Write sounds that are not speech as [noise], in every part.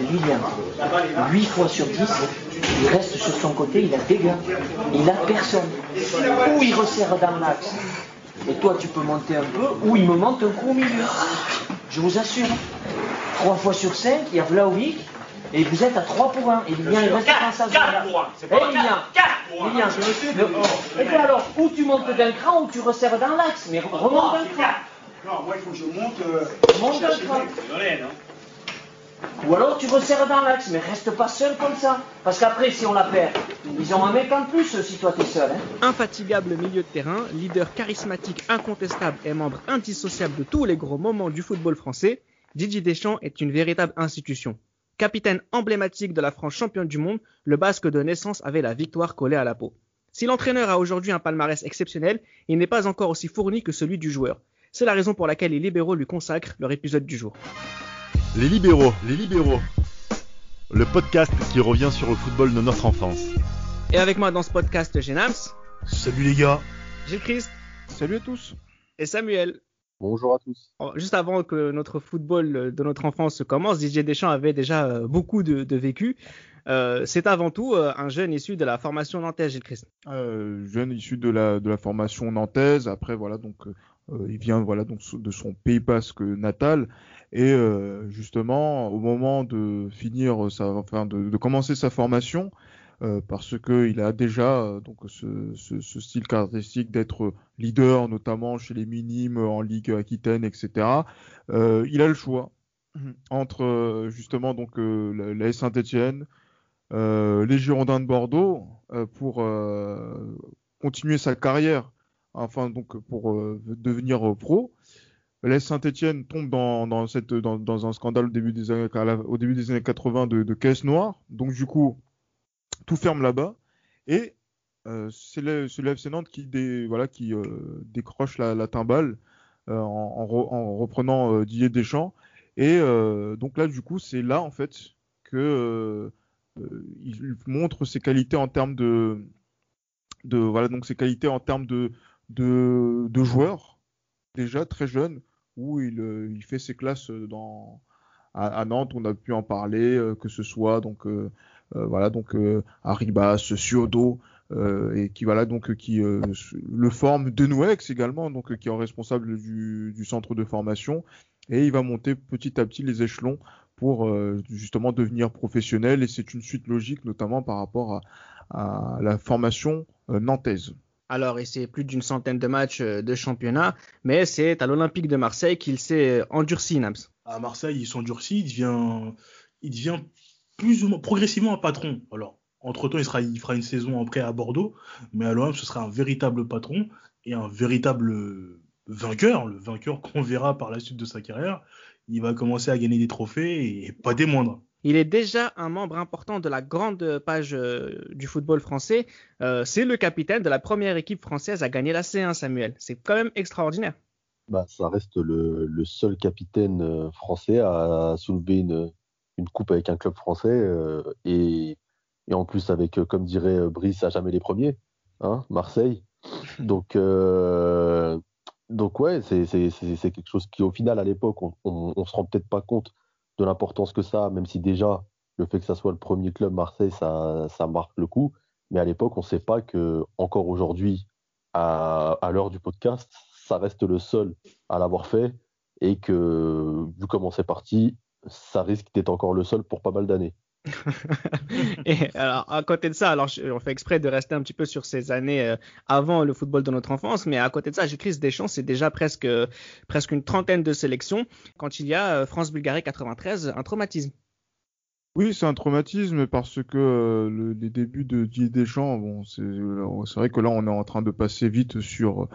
Lilian, 8 fois sur 10, il reste sur son côté, il a des gars, il a personne. Ou il resserre dans l'axe, et toi tu peux monter un peu, ou il me monte un coup au milieu. Je vous assure. 3 fois sur 5, il y a Vlaovic, et vous êtes à 3 pour 1. Et Lilian, il reste dans sa zone. Eh Lilian, Lilian, le- et puis alors, ou tu montes d'un cran, ou tu resserres dans l'axe, mais remonte d'un cran. Non, moi il faut que je monte. euh, Monte d'un cran. Ou alors tu resserres dans l'axe, mais reste pas seul comme ça. Parce qu'après, si on la perd, ils ont un mec en plus si toi t'es seul. Hein. Infatigable milieu de terrain, leader charismatique incontestable et membre indissociable de tous les gros moments du football français, Didier Deschamps est une véritable institution. Capitaine emblématique de la France championne du monde, le basque de naissance avait la victoire collée à la peau. Si l'entraîneur a aujourd'hui un palmarès exceptionnel, il n'est pas encore aussi fourni que celui du joueur. C'est la raison pour laquelle les libéraux lui consacrent leur épisode du jour. Les libéraux, les libéraux. Le podcast qui revient sur le football de notre enfance. Et avec moi dans ce podcast, j'ai Nams, Salut les gars. j'ai Christ Salut à tous. et Samuel. Bonjour à tous. Alors, Juste avant que notre football de notre enfance commence, Didier Deschamps avait déjà euh, beaucoup de, de vécu. Euh, c'est avant tout euh, un jeune issu de la formation nantaise, Gilles Christ. Euh, jeune issu de la, de la formation nantaise. Après, voilà, donc il vient voilà donc de son Pays Basque natal. Et euh, justement, au moment de finir sa, enfin de, commencer sa formation, euh, parce que il a déjà euh, donc ce, ce, style caractéristique d'être leader, notamment chez les minimes en Ligue Aquitaine, etc. Euh, il a le choix entre euh, justement donc euh, la, la Saint-Étienne, euh, les Girondins de Bordeaux euh, pour euh, continuer sa carrière, enfin donc pour euh, devenir euh, pro. L'AS Saint-Etienne tombe dans, dans, cette, dans, dans un scandale au début des années, la- au début des années 80 de, caisse noire. Donc du coup, tout ferme là-bas. Et euh, c'est le, le FC Nantes qui, voilà, qui décroche la, la timbale en, en re- en reprenant Didier Deschamps. Et donc là, du coup, c'est là en fait que il montre ses qualités en termes de, de voilà donc ses qualités en termes de de, de joueur déjà très jeune où il, euh, fait ses classes dans à, Nantes. On a pu en parler euh, que ce soit donc euh, euh, voilà donc euh, Arribas euh, et qui voilà donc qui euh, le forme Denouex également donc euh, qui est responsable du, centre de formation. Et il va monter petit à petit les échelons pour euh, justement devenir professionnel. Et c'est une suite logique notamment par rapport à, la formation euh, nantaise. Alors, et c'est plus d'une centaine de matchs euh, de championnat, mais c'est à l'Olympique de Marseille qu'il s'est endurci, Nams. À Marseille, ils s'endurcit, il devient, il devient plus ou moins progressivement un patron. Alors, entre-temps, il, il fera une saison après à Bordeaux, mais à l'OM, ce sera un véritable patron et un véritable vainqueur, le vainqueur qu'on verra par la suite de sa carrière. Il va commencer à gagner des trophées et pas des moindres. Il est déjà un membre important de la grande page euh, du football français. Euh, c'est le capitaine de la première équipe française à gagner la C1, Samuel. C'est quand même extraordinaire. Bah, ça reste le, le seul capitaine euh, français à soulever une, une coupe avec un club français et, et en plus avec, comme dirait Brice, à jamais les premiers, hein, Marseille. [laughs] Donc, donc ouais, c'est quelque chose qui, au final, à l'époque, on, on, on se rend peut-être pas compte de l'importance que ça même si déjà le fait que ça soit le premier club Marseille, ça, ça marque le coup. Mais à l'époque, on ne sait pas que encore aujourd'hui, à, à l'heure du podcast, ça reste le seul à l'avoir fait et que vu comment c'est parti, ça risque d'être encore le seul pour pas mal d'années. [laughs] Et alors, à côté de ça, alors on fait exprès de rester un petit peu sur ces années euh, avant le football de notre enfance, mais à côté de ça, Gilles Deschamps, c'est déjà presque, presque une trentaine de sélections quand il y a euh, France-Bulgarie 93, un traumatisme. Oui, c'est un traumatisme parce que euh, le- les débuts de Didier Deschamps, bon, c'est vrai que là on est en train de passer vite sur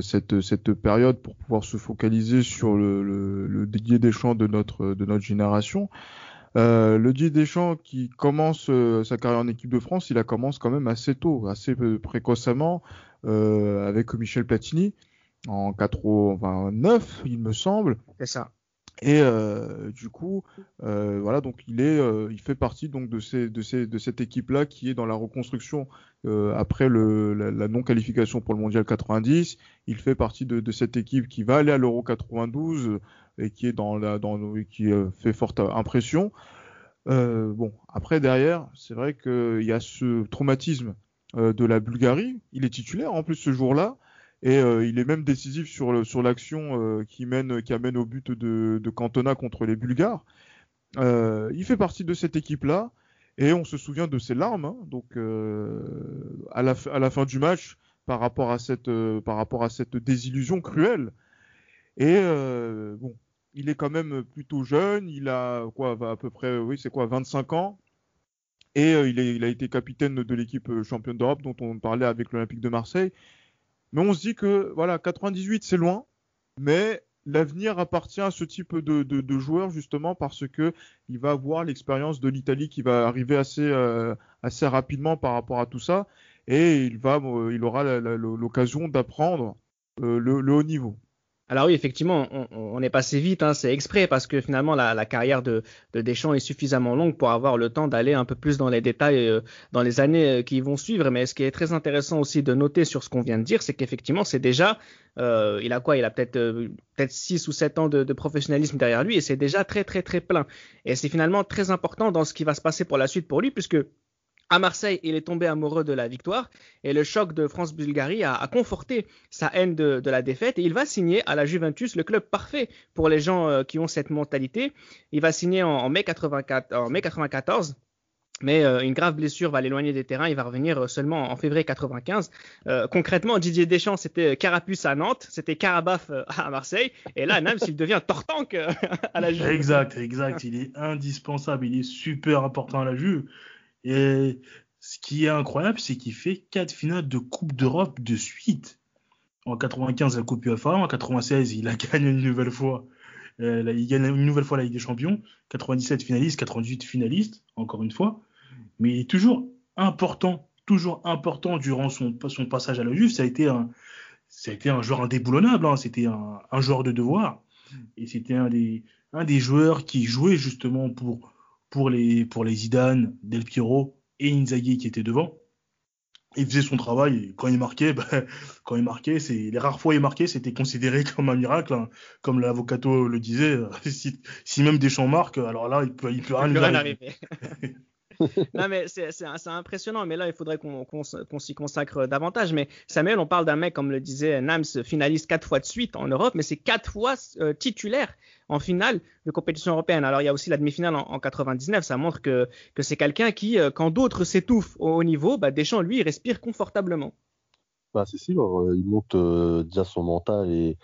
cette, cette période pour pouvoir se focaliser sur le, le, le Didier Deschamps de notre, de notre génération. Euh, le Didier Deschamps qui commence euh, sa carrière en équipe de France, il la commence quand même assez tôt, assez euh, précocement, euh, avec Michel Platini en 89, il me semble. C'est ça. Et euh, du coup, euh, voilà, donc il est, euh, il fait partie donc de ces, de ces, de cette équipe-là qui est dans la reconstruction euh, après le, la, la non-qualification pour le mondial 90. Il fait partie de, de cette équipe qui va aller à l'Euro 92 et qui est dans la, dans, qui euh, fait forte impression. Euh, bon, après derrière, c'est vrai qu'il y a ce traumatisme de la Bulgarie. Il est titulaire en plus ce jour-là. Et euh, il est même décisif sur, sur l'action euh, qui, mène, qui amène au but de, Cantona contre les Bulgares. Euh, il fait partie de cette équipe-là. Et on se souvient de ses larmes. Hein. donc à la, à, la, fin du match, par rapport à cette, par rapport à cette désillusion cruelle. Et bon, il est quand même plutôt jeune. Il a quoi, à peu près, oui, c'est quoi, 25 ans. Et il a été capitaine de l'équipe championne d'Europe dont on parlait avec l'Olympique de Marseille. Mais on se dit que voilà, 98 c'est loin, mais l'avenir appartient à ce type de, joueur justement parce que il va avoir l'expérience de l'Italie qui va arriver assez euh, rapidement par rapport à tout ça et il va euh, il aura l'occasion d'apprendre euh, le haut niveau. Alors oui, effectivement, on, est passé vite, hein, c'est exprès parce que finalement la, carrière de, de, Deschamps est suffisamment longue pour avoir le temps d'aller un peu plus dans les détails euh, dans les années euh, qui vont suivre. Mais ce qui est très intéressant aussi de noter sur ce qu'on vient de dire, c'est qu'effectivement c'est déjà, euh, il a quoi? Il a peut-être peut-être six ou sept ans de, de, professionnalisme derrière lui et c'est déjà très très très plein. Et c'est finalement très important dans ce qui va se passer pour la suite pour lui puisque à Marseille, il est tombé amoureux de la victoire et le choc de France-Bulgarie a, conforté sa haine de, la défaite et il va signer à la Juventus, le club parfait pour les gens euh, qui ont cette mentalité. Il va signer en, mai, 84, en mai 94 mais euh, une grave blessure va l'éloigner des terrains. Il va revenir seulement en février 95. Euh, concrètement, Didier Deschamps, c'était Carapuce à Nantes, c'était Carabaf euh, à Marseille, et là, même s'il devient Tortank euh, [laughs] à la Juve. Exact, exact. Il est indispensable. Il est super important à la Juve. Et ce qui est incroyable, c'est qu'il fait quatre finales de Coupe d'Europe de suite. En 95, la Coupe UEFA. En 96, il a [laughs] gagné une nouvelle fois. Euh, il gagne une nouvelle fois la Ligue des Champions. 97 finaliste, 98 finaliste, encore une fois. Mais il est toujours important, toujours important durant son, son passage à la Juve. Ça a été un, ça a été un joueur indéboulonnable. Hein. C'était un, un, joueur de devoir. Et c'était un des, un des joueurs qui jouait justement pour pour les, pour les Zidane, Del Piero et Inzaghi qui étaient devant. Il faisait son travail et quand il marquait, [laughs] bah, quand il marquait, c'est les rares fois il marquait, c'était considéré [laughs] comme un miracle, hein. comme l'avocato le disait. [laughs] Si, si, même Deschamps marque, alors là, il peut, il peut rien, il peut rien arriver. Non, mais c'est impressionnant. Mais là, il faudrait qu'on qu qu s'y consacre davantage. Mais Samuel, on parle d'un mec, comme le disait Nams, finaliste quatre fois de suite en Europe, mais c'est quatre fois euh, titulaire en finale de compétition européenne. Alors, il y a aussi la demi-finale en, en, 99. Ça montre que, c'est quelqu'un qui, euh, quand d'autres s'étouffent au haut niveau, bah, Deschamps, lui, il respire confortablement. Bah, c'est sûr. Euh, il monte déjà son mental et,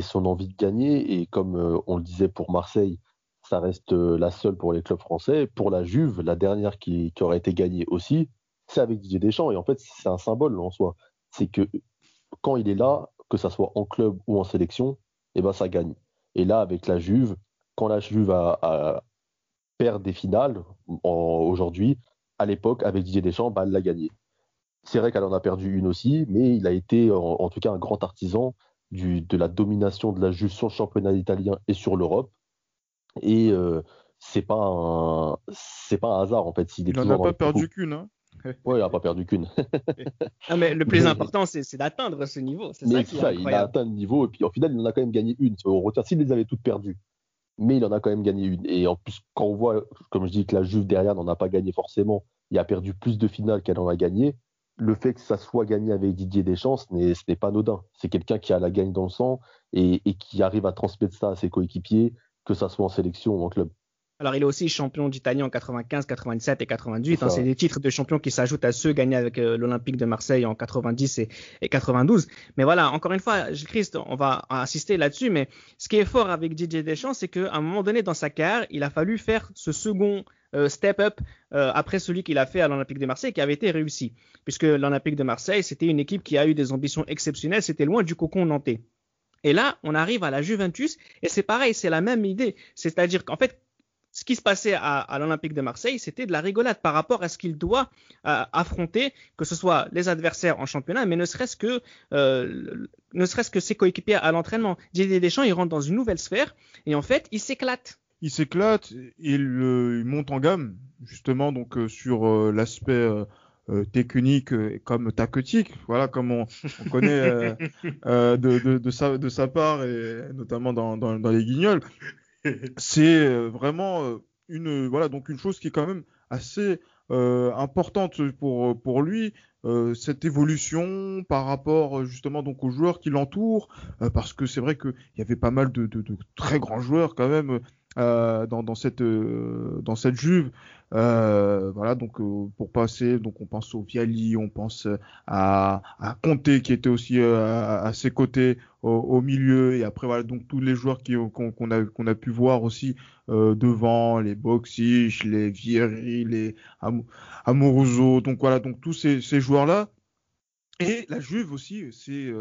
son envie de gagner. Et comme on le disait pour Marseille, ça reste la seule pour les clubs français. Pour la Juve, la dernière qui, aurait été gagnée aussi, c'est avec Didier Deschamps. Et en fait, c'est un symbole en soi. C'est que quand il est là, que ça soit en club ou en sélection, eh ben ça gagne. Et là, avec la Juve, quand la Juve a, perd des finales aujourd'hui, à l'époque, avec Didier Deschamps, bah, elle l'a gagné. C'est vrai qu'elle en a perdu une aussi, mais il a été en, tout cas un grand artisan de la domination de la Juve sur le championnat italien et sur l'Europe. Et euh, c'est pas un c'est pas un hasard en fait. Il, [laughs] il n'en a pas perdu qu'une. Hein ouais, il n'a pas perdu qu'une. ah, mais le plus important, c'est d'atteindre ce niveau. Mais ça, ça il a atteint le niveau et puis au final, il en a quand même gagné une. On retient s'il les avait toutes perdues, mais il en a quand même gagné une. Et en plus, quand on voit, comme je dis, que la Juve derrière n'en a pas gagné forcément, il a perdu plus de finales qu'elle en a gagné. Le fait que ça soit gagné avec Didier Deschamps, ce n'est pas anodin. C'est quelqu'un qui a la gagne dans le sang et, et qui arrive à transmettre ça à ses coéquipiers, que ça soit en sélection ou en club. Alors, il est aussi champion d'Italie en 95, 97 et 98. Hein, c'est des titres de champion qui s'ajoutent à ceux gagnés avec euh, l'Olympique de Marseille en 90 et, et, 92. Mais voilà, encore une fois, Christ, on va insister là-dessus. Mais ce qui est fort avec Didier Deschamps, c'est qu'à un moment donné dans sa carrière, il a fallu faire ce second euh, step up euh, après celui qu'il a fait à l'Olympique de Marseille, qui avait été réussi. Puisque l'Olympique de Marseille, c'était une équipe qui a eu des ambitions exceptionnelles. C'était loin du cocon nantais. Et là, on arrive à la Juventus et c'est pareil, c'est la même idée. C'est-à-dire qu'en fait, ce qui se passait à, l'Olympique de Marseille, c'était de la rigolade par rapport à ce qu'il doit euh, affronter, que ce soit les adversaires en championnat, mais ne serait-ce que, euh, ne serait-ce que ses coéquipiers à l'entraînement. Didier Deschamps, il rentre dans une nouvelle sphère et en fait, il s'éclate. Il s'éclate, il, il, monte en gamme, justement, donc sur l'aspect technique comme tactique, voilà comme on, connaît [laughs] de, de, de, sa, de sa part et notamment dans, dans, dans les Guignols c'est euh, vraiment euh, une voilà donc une chose qui est quand même assez euh, importante pour pour lui cette évolution par rapport justement donc aux joueurs qui l'entourent parce que c'est vrai qu'il y avait pas mal de, de, de, très grands joueurs quand même euh, dans, dans, cette euh, dans cette Juve. Euh, voilà donc pour passer donc on pense au Viali, on pense à, à Conte qui était aussi à, ses côtés au, milieu. Et après voilà donc tous les joueurs qu'on a qu'on a pu voir aussi devant les Boxic, les Vieri, les Am Amoruso donc voilà donc tous ces, ces joueurs là et la Juve aussi c'est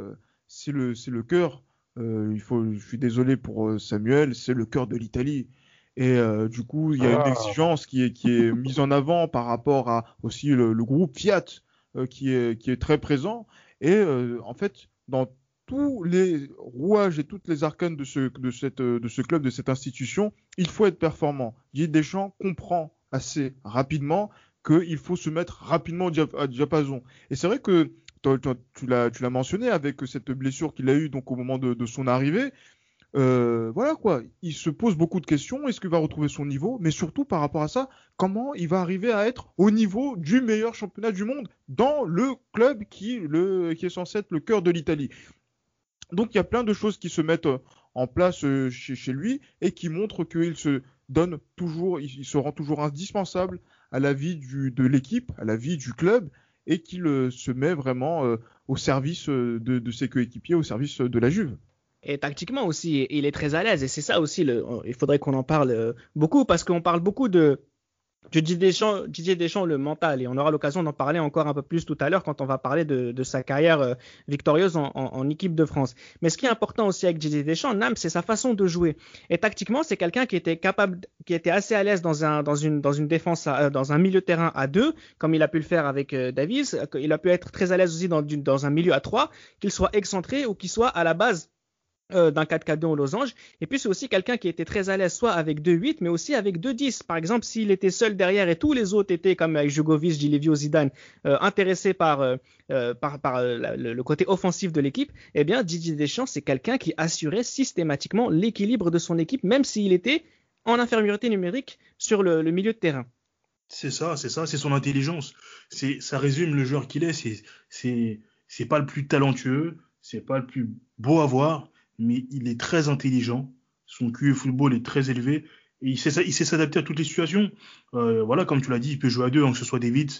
c'est le c'est le cœur euh, il faut, je suis désolé pour euh, Samuel, c'est le cœur de l'Italie. Et euh, du coup, il y a une ah. exigence qui est, qui est [laughs] mise en avant par rapport à aussi le, groupe Fiat qui, est, qui est très présent. Et en fait, dans tous les rouages et toutes les arcanes de ce, de, cette, de ce club, de cette institution, il faut être performant. Didier Deschamps comprend assez rapidement qu'il faut se mettre rapidement au diapason. Et c'est vrai que tu l'as mentionné avec cette blessure qu'il a eue donc au moment de, son arrivée. Euh, voilà quoi, il se pose beaucoup de questions. Est-ce qu'il va retrouver son niveau? Mais surtout par rapport à ça, comment il va arriver à être au niveau du meilleur championnat du monde dans le club qui, est censé être le cœur de l'Italie? Donc il y a plein de choses qui se mettent en place euh, chez, lui et qui montrent qu'il se donne toujours, il, se rend toujours indispensable à la vie de l'équipe, à la vie du club et qu'il se met vraiment euh, au service euh, de, ses coéquipiers, au service de la Juve. Et tactiquement aussi, il est très à l'aise. Et c'est ça aussi, il faudrait qu'on en parle euh, beaucoup, parce qu'on parle beaucoup de, Didier Deschamps, Didier Deschamps, le mental, et on aura l'occasion d'en parler encore un peu plus tout à l'heure quand on va parler de, sa carrière euh, victorieuse en, équipe de France. Mais ce qui est important aussi avec Didier Deschamps, Nam, c'est sa façon de jouer. Et tactiquement, c'est quelqu'un qui était capable, qui était assez à l'aise dans un, une, défense, euh, dans un milieu de terrain à deux, comme il a pu le faire avec euh, Davis. Il a pu être très à l'aise aussi dans, dans un milieu à trois, qu'il soit excentré ou qu'il soit à la base euh, d'un 4-4-2 au losange. Et puis c'est aussi quelqu'un qui était très à l'aise soit avec 2-8 mais aussi avec 2-10. Par exemple, s'il était seul derrière et tous les autres étaient comme avec Jugovic, Gilevio, Zidane euh, intéressés par, euh par, par le, côté offensif de l'équipe, eh bien Didier Deschamps c'est quelqu'un qui assurait systématiquement l'équilibre de son équipe même s'il était en infériorité numérique sur le, le milieu de terrain. C'est ça, c'est ça, c'est son intelligence. C'est ça résume le joueur qu'il est. C'est c'est c'est pas le plus talentueux, c'est pas le plus beau à voir mais il est très intelligent. Son QE football est très élevé et il sait, s'adapter à toutes les situations. Euh, voilà, comme tu l'as dit, il peut jouer à deux, hein, que ce soit David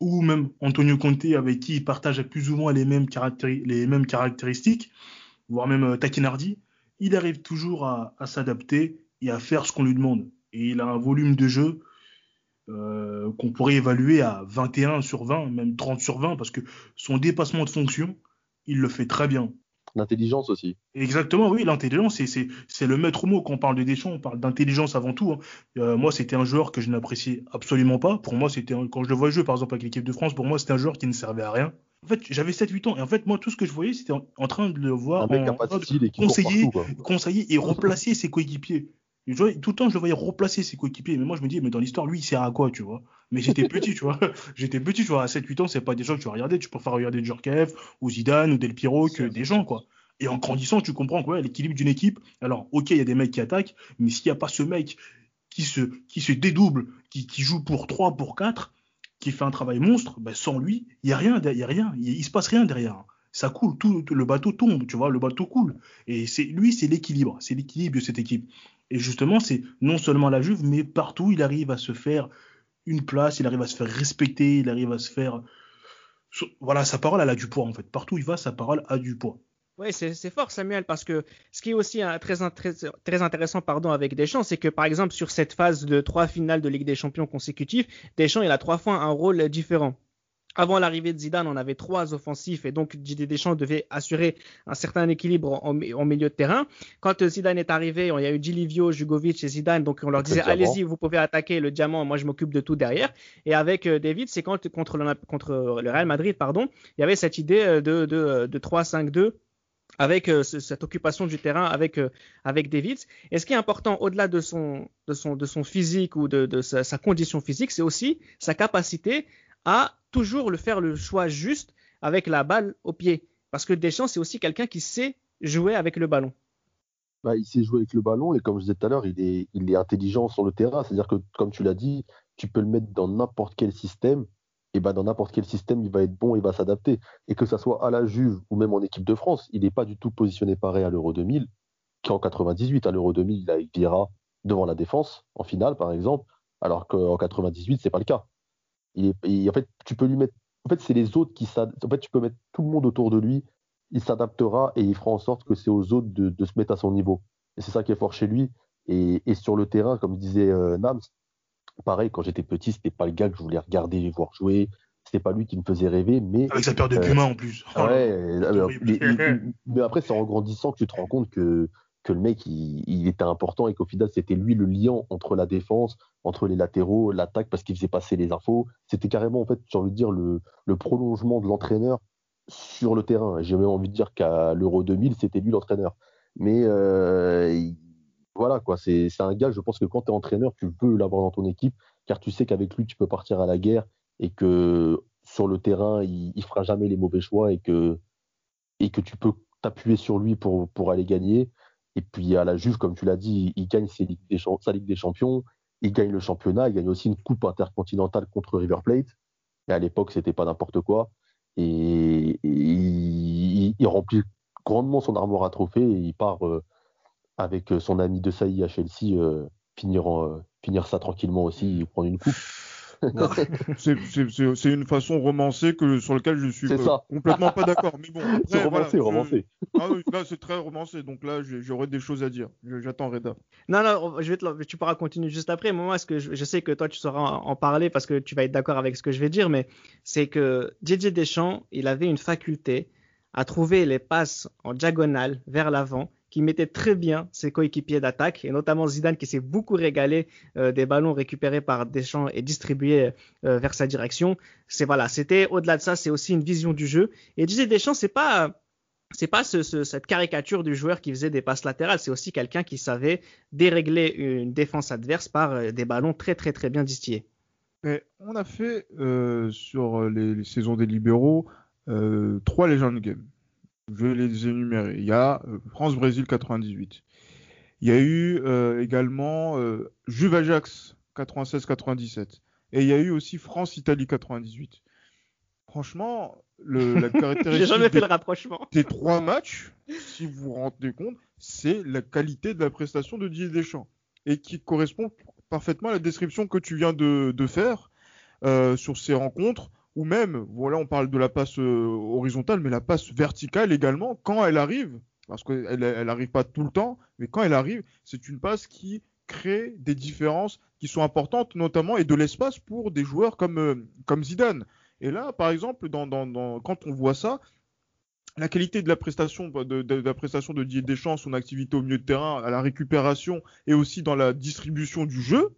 ou même Antonio Conte, avec qui il partage plus ou moins les mêmes, les mêmes caractéristiques, voire même euh, Takinardi. Il arrive toujours à, s'adapter et à faire ce qu'on lui demande. Et il a un volume de jeu euh, qu'on pourrait évaluer à 21 sur 20, même 30 sur 20, parce que son dépassement de fonction, il le fait très bien. L'intelligence aussi. Exactement, oui, l'intelligence, c'est le maître mot. Quand on parle de Deschamps, on parle d'intelligence avant tout. Hein. Euh, moi, c'était un joueur que je n'appréciais absolument pas. Pour moi, c'était quand je le vois jouer, par exemple, avec l'équipe de France, pour moi, c'était un joueur qui ne servait à rien. En fait, j'avais 7-8 ans. Et en fait, moi, tout ce que je voyais, c'était en, train de le voir conseiller, conseiller et [laughs] replacer ses coéquipiers tout le temps, je le voyais replacer ses coéquipiers. Mais moi, je me dis, mais dans l'histoire, lui, il sert à quoi, tu vois? Mais j'étais petit, tu vois. [laughs] J'étais petit, tu vois. À 7-8 ans, c'est pas des gens que tu vas regarder. Tu préfères regarder Djurkaev ou Zidane ou Del Piro que des gens, quoi. Et en grandissant, tu comprends quoi l'équilibre d'une équipe. Alors, ok, il y a des mecs qui attaquent, mais s'il n'y a pas ce mec qui se, qui se dédouble, qui, qui joue pour 3, pour 4, qui fait un travail monstre, ben sans lui, il y a rien, il y a rien, il, il se passe rien derrière ça coule, tout, le bateau tombe, tu vois, le bateau coule. Et c'est lui, c'est l'équilibre, c'est l'équilibre de cette équipe. Et justement, c'est non seulement la Juve, mais partout, il arrive à se faire une place, il arrive à se faire respecter, il arrive à se faire. Voilà, sa parole, elle a du poids, en fait. Partout où il va, sa parole a du poids. Oui, c'est fort, Samuel, parce que ce qui est aussi très, intéressant pardon, avec Deschamps, c'est que par exemple, sur cette phase de trois finales de Ligue des Champions consécutifs, Deschamps, il a trois fois un rôle différent. Avant l'arrivée de Zidane, on avait trois offensifs et donc Didier Deschamps devait assurer un certain équilibre en, milieu de terrain. Quand Zidane est arrivé, il y a eu Gilivio, Jugovic et Zidane, donc on leur disait allez-y, vous pouvez attaquer le diamant, moi je m'occupe de tout derrière. Et avec euh, David, c'est quand contre le, contre le Real Madrid, pardon, il y avait cette idée euh, de, de, de 3-5-2 avec euh, cette occupation du terrain avec avec David. Et ce qui est important au-delà de son de son de son physique ou de, de sa, sa, condition physique, c'est aussi sa capacité à toujours le faire le choix juste avec la balle au pied. Parce que Deschamps, c'est aussi quelqu'un qui sait jouer avec le ballon. Bah, il sait jouer avec le ballon et comme je disais tout à l'heure, il est, il est intelligent sur le terrain. C'est-à-dire que, comme tu l'as dit, tu peux le mettre dans n'importe quel système. Et bah, dans n'importe quel système, il va être bon, il va s'adapter. Et que ça soit à la Juve ou même en équipe de France, il n'est pas du tout positionné pareil à l'Euro 2000 qu'en 98. À l'Euro 2000, il a devant la défense, en finale par exemple, alors qu'en 98, c'est pas le cas en fait, tu peux lui mettre. En fait, c'est les autres qui En fait, tu peux mettre tout le monde autour de lui. Il s'adaptera et il fera en sorte que c'est aux autres de, se mettre à son niveau. Et c'est ça qui est fort chez lui. Et, sur le terrain, comme disait euh, Nams, pareil, quand j'étais petit, c'était pas le gars que je voulais regarder, voir jouer. C'était pas lui qui me faisait rêver, mais avec sa peur de euh, en plus. Ouais, euh, [laughs] mais, après, c'est en grandissant que tu te rends compte que que le mec il, était important et qu'au final c'était lui le lien entre la défense, entre les latéraux, l'attaque parce qu'il faisait passer les infos. C'était carrément en fait, j'ai envie de dire le, prolongement de l'entraîneur sur le terrain. J'ai même envie de dire qu'à l'Euro 2000 c'était lui l'entraîneur. Mais euh, voilà quoi, c'est un gars. Je pense que quand tu es entraîneur, tu veux l'avoir dans ton équipe car tu sais qu'avec lui tu peux partir à la guerre et que sur le terrain il, il fera jamais les mauvais choix et que et que tu peux t'appuyer sur lui pour, pour aller gagner. Et puis à la Juve, comme tu l'as dit, il gagne sa Ligue des Champions, il gagne le championnat, il gagne aussi une coupe intercontinentale contre River Plate. Et à l'époque, c'était pas n'importe quoi. Et, il, remplit grandement son armoire à trophées et il part euh, avec son ami de Saï à Chelsea euh, finir, finir ça tranquillement aussi, prendre une coupe. [laughs] c'est une façon romancée que, sur laquelle je suis euh, complètement pas d'accord. Mais bon, [laughs] c'est romancé, romancé. Ah là, c'est très romancé. Donc là, j'aurais des choses à dire. J'attends Reda. Non, non, je vais te, tu pourras continuer juste après. Moi, ce que je, sais que toi, tu sauras en, parler parce que tu vas être d'accord avec ce que je vais dire, mais c'est que Didier Deschamps, il avait une faculté à trouver les passes en diagonale vers l'avant qui mettait très bien ses coéquipiers d'attaque, et notamment Zidane qui s'est beaucoup régalé euh, des ballons récupérés par Deschamps et distribués euh, vers sa direction. C'est voilà, c'était au-delà de ça, c'est aussi une vision du jeu. Et Didier Deschamps, c'est pas c'est pas ce, cette caricature du joueur qui faisait des passes latérales, c'est aussi quelqu'un qui savait dérégler une défense adverse par euh, des ballons très très très bien distillés. on a fait sur les, les, saisons des libéraux trois légendes game. Je vais les énumérer. Il y a euh, France-Brésil 98. Il y a eu euh, également euh, Juve-Ajax 96-97. Et il y a eu aussi France-Italie 98. Franchement, le, la [laughs] caractéristique. Jamais fait le rapprochement. Trois matchs, si vous vous rendez compte, c'est la qualité de la prestation de Didier Deschamps. Et qui correspond parfaitement à la description que tu viens de, de faire euh, sur ces rencontres ou même, voilà, on parle de la passe euh, horizontale, mais la passe verticale également, quand elle arrive, parce qu'elle elle arrive pas tout le temps, mais quand elle arrive, c'est une passe qui crée des différences qui sont importantes, notamment, et de l'espace pour des joueurs comme, euh, comme Zidane. Et là, par exemple, dans, dans, quand on voit ça, la qualité de la prestation de, de, la prestation de Didier Deschamps, son activité au milieu de terrain, à la récupération et aussi dans la distribution du jeu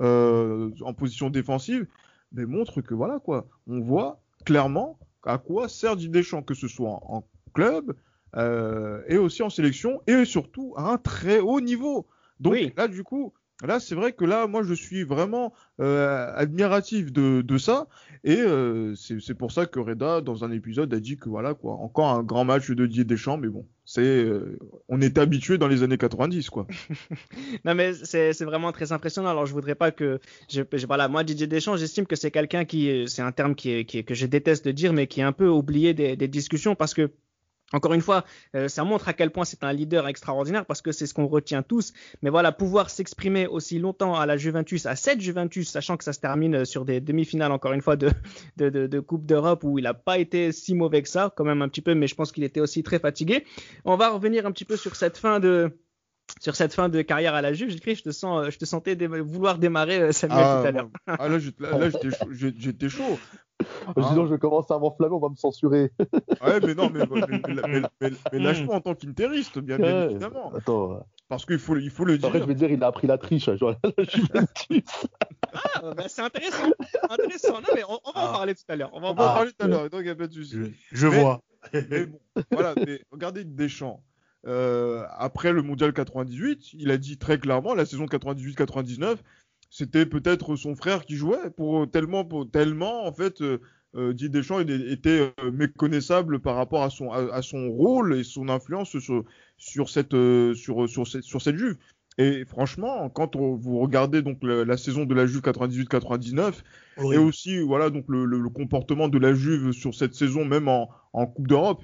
euh, en position défensive, mais montre que voilà quoi, on voit clairement à quoi sert Didier Deschamps, que ce soit en, club euh, et aussi en sélection et surtout à un très haut niveau. Donc là du coup, Là, c'est vrai que là, moi, je suis vraiment euh, admiratif de, ça. Et euh, c'est pour ça que Reda, dans un épisode, a dit que voilà, quoi, encore un grand match de Didier Deschamps, mais bon, c'est, euh, on est habitué dans les années 90, quoi. [laughs] non, mais c'est vraiment très impressionnant. Alors, je voudrais pas que, je, voilà, moi, Didier Deschamps, j'estime que c'est quelqu'un qui, c'est un terme qui, qui, que je déteste de dire, mais qui est un peu oublié des discussions parce que encore une fois, euh, ça montre à quel point c'est un leader extraordinaire parce que c'est ce qu'on retient tous. Mais voilà, pouvoir s'exprimer aussi longtemps à la Juventus, à cette Juventus, sachant que ça se termine euh, sur des demi-finales, encore une fois, de, [laughs] de, Coupe d'Europe où il n'a pas été si mauvais que ça, quand même un petit peu, mais je pense qu'il était aussi très fatigué. On va revenir un petit peu sur cette fin de, sur cette fin de carrière à la Juve, je te sens, je te sentais vouloir démarrer euh, Samuel ah, tout à l'heure. Ah là, j'étais chaud. Ah. [laughs] Sinon, je commence à m'enflammer, on va me censurer. ouais, mais non, mais, mais, [laughs] lâche-moi en tant qu'interiste, bien, bien évidemment. Attends. Parce qu'il faut, il faut le dire. Après, je vais dire, il a appris la triche. Genre, [laughs] ah, bah, c'est intéressant. intéressant. Non, mais on, va en ah. parler tout à l'heure. On va en ah. parler tout à l'heure, donc il n'y a pas de souci. Je, je vois. mais bon, voilà, mais regardez Deschamps. Euh, après le mondial 98, il a dit très clairement la saison 98-99, c'était peut-être son frère qui jouait pour tellement, pour, tellement en fait, euh, euh Didier Deschamps était euh, méconnaissable par rapport à son, à, son rôle et son influence sur, sur cette, sur, sur, cette, sur cette Juve. Et franchement, quand vous regardez donc la, saison de la Juve 98-99 et aussi voilà donc le, le, comportement de la Juve sur cette saison même en, en Coupe d'Europe,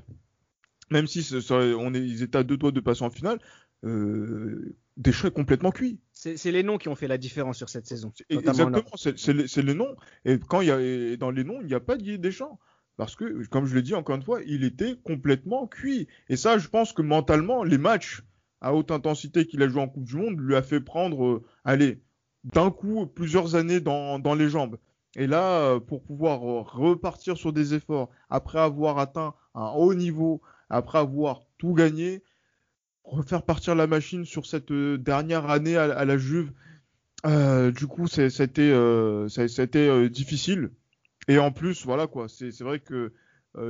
même si on est, ils étaient à deux doigts de passer en finale, euh, Deschamps est complètement cuit. C'est les noms qui ont fait la différence sur cette saison. Exactement, c'est les, noms. Et quand il y a dans les noms, il n'y a pas Didier Deschamps. Parce que, comme je l'ai dit encore une fois, il était complètement cuit. Et ça, je pense que mentalement, les matchs à haute intensité qu'il a joué en Coupe du Monde lui a fait prendre, euh, allez, d'un coup, plusieurs années dans, dans les jambes. Et là, euh, pour pouvoir repartir sur des efforts, après avoir atteint un haut niveau, après avoir tout gagné, refaire partir la machine sur cette euh, dernière année à, la Juve. Euh, du coup, c'était euh, euh, difficile. Et en plus, voilà quoi, c'est vrai que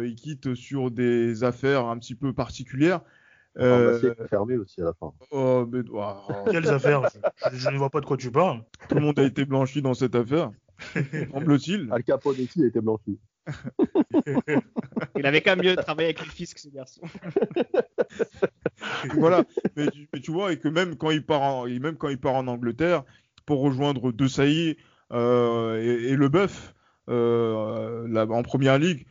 il quitte sur des affaires un petit peu particulières. Euh... fermé aussi à la fin. Oh, mais... [laughs] Quelles affaires? Je, ne vois pas de quoi tu parles. Tout le monde a été blanchi dans cette affaire, [laughs] semble-t-il. Al Capone aussi a été blanchi. [laughs] Il avait quand même mieux travailler avec le fisc, ce garçon. [laughs] voilà. Mais, tu vois, et que même quand il part en, même quand il part en Angleterre pour rejoindre De Sailly euh, et, Le Bœuf euh, en première ligue,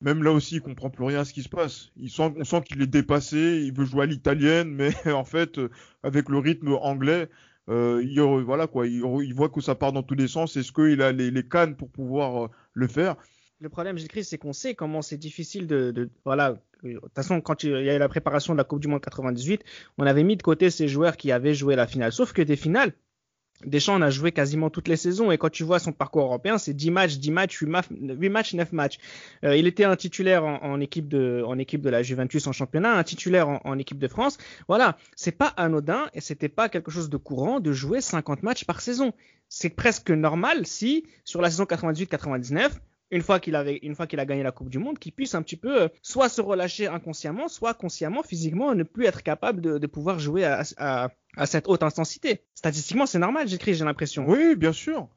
même là aussi, il comprend plus rien à ce qui se passe. Il sent, on sent qu'il est dépassé, il veut jouer à l'italienne, mais [laughs] en fait, avec le rythme anglais, euh, il, voilà quoi, il, voit que ça part dans tous les sens. Est-ce qu'il a les cannes pour pouvoir le faire? Le problème, Gilles c'est qu'on sait comment c'est difficile de, voilà. De toute façon, quand il y a eu la préparation de la Coupe du Monde 98, on avait mis de côté ces joueurs qui avaient joué la finale. Sauf que des finales, Deschamps en a joué quasiment toutes les saisons et quand tu vois son parcours européen, c'est 10 matchs, 10 matchs, 8, matchs, 9 matchs. Euh, il était un titulaire en, équipe de, en équipe de la Juventus en championnat, un titulaire en, en équipe de France. Voilà, c'est pas anodin et c'était pas quelque chose de courant de jouer 50 matchs par saison. C'est presque normal si sur la saison 98-99, une fois qu'il avait, une fois qu'il a gagné la Coupe du Monde, qu'il puisse un petit peu euh, soit se relâcher inconsciemment, soit consciemment, physiquement, ne plus être capable de, pouvoir jouer à, cette haute intensité. Statistiquement, c'est normal, j'écris, j'ai l'impression. Oui, bien sûr.